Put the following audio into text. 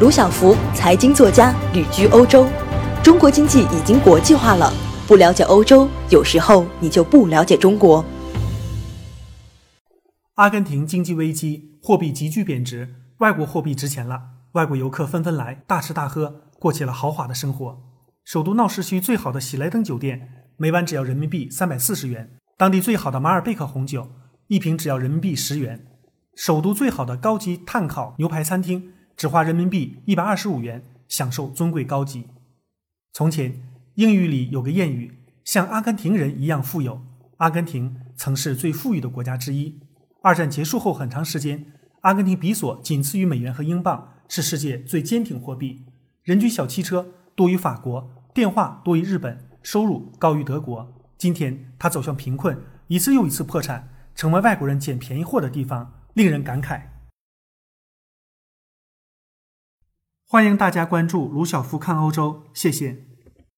卢晓福，财经作家，旅居欧洲。中国经济已经国际化了，不了解欧洲，有时候你就不了解中国。阿根廷经济危机，货币急剧贬值，外国货币值钱了，外国游客纷纷来大吃大喝，过起了豪华的生活。首都闹市区最好的喜来登酒店，每晚只要人民币三百四十元；当地最好的马尔贝克红酒，一瓶只要人民币十元。首都最好的高级碳烤牛排餐厅，只花人民币一百二十五元，享受尊贵高级。从前，英语里有个谚语：“像阿根廷人一样富有。”阿根廷曾是最富裕的国家之一。二战结束后很长时间，阿根廷比索仅次于美元和英镑，是世界最坚挺货币。人均小汽车多于法国，电话多于日本，收入高于德国。今天，它走向贫困，一次又一次破产，成为外国人捡便宜货的地方。令人感慨。欢迎大家关注卢晓夫看欧洲，谢谢。